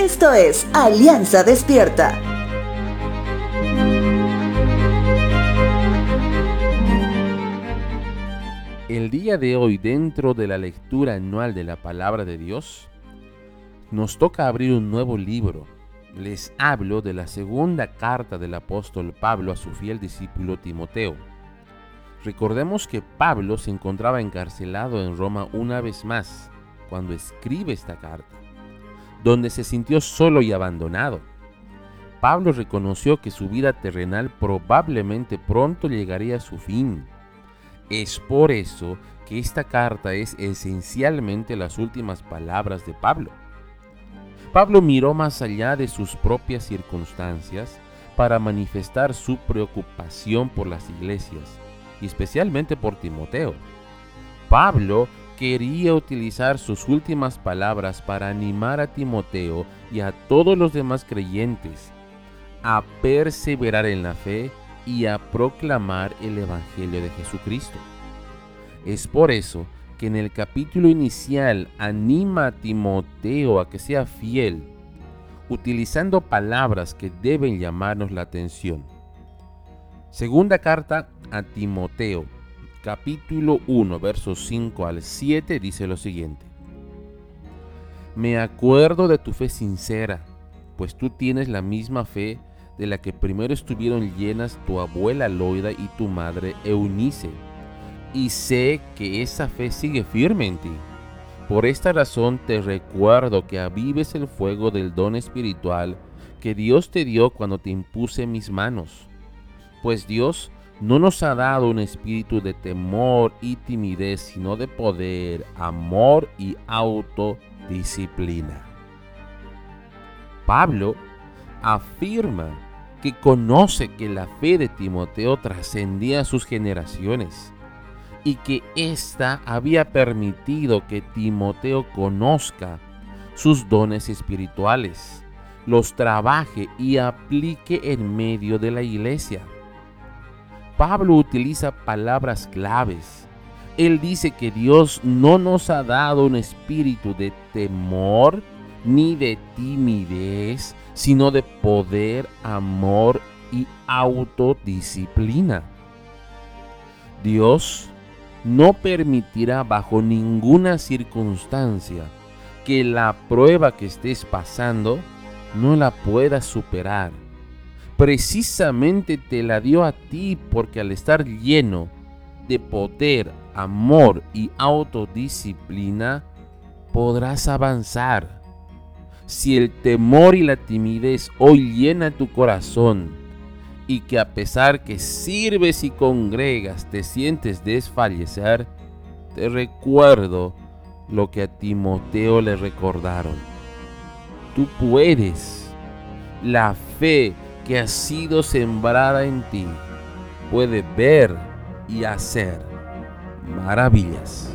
Esto es Alianza Despierta. El día de hoy, dentro de la lectura anual de la palabra de Dios, nos toca abrir un nuevo libro. Les hablo de la segunda carta del apóstol Pablo a su fiel discípulo Timoteo. Recordemos que Pablo se encontraba encarcelado en Roma una vez más cuando escribe esta carta, donde se sintió solo y abandonado. Pablo reconoció que su vida terrenal probablemente pronto llegaría a su fin. Es por eso que esta carta es esencialmente las últimas palabras de Pablo. Pablo miró más allá de sus propias circunstancias para manifestar su preocupación por las iglesias y especialmente por Timoteo. Pablo quería utilizar sus últimas palabras para animar a Timoteo y a todos los demás creyentes a perseverar en la fe y a proclamar el Evangelio de Jesucristo. Es por eso que en el capítulo inicial anima a Timoteo a que sea fiel, utilizando palabras que deben llamarnos la atención. Segunda carta a Timoteo, capítulo 1, versos 5 al 7, dice lo siguiente. Me acuerdo de tu fe sincera, pues tú tienes la misma fe de la que primero estuvieron llenas tu abuela Loida y tu madre Eunice, y sé que esa fe sigue firme en ti. Por esta razón te recuerdo que avives el fuego del don espiritual que Dios te dio cuando te impuse mis manos pues Dios no nos ha dado un espíritu de temor y timidez, sino de poder, amor y autodisciplina. Pablo afirma que conoce que la fe de Timoteo trascendía sus generaciones y que ésta había permitido que Timoteo conozca sus dones espirituales, los trabaje y aplique en medio de la iglesia. Pablo utiliza palabras claves. Él dice que Dios no nos ha dado un espíritu de temor ni de timidez, sino de poder, amor y autodisciplina. Dios no permitirá bajo ninguna circunstancia que la prueba que estés pasando no la puedas superar precisamente te la dio a ti porque al estar lleno de poder, amor y autodisciplina, podrás avanzar. Si el temor y la timidez hoy llena tu corazón y que a pesar que sirves y congregas te sientes desfallecer, te recuerdo lo que a Timoteo le recordaron. Tú puedes. La fe que ha sido sembrada en ti puede ver y hacer maravillas.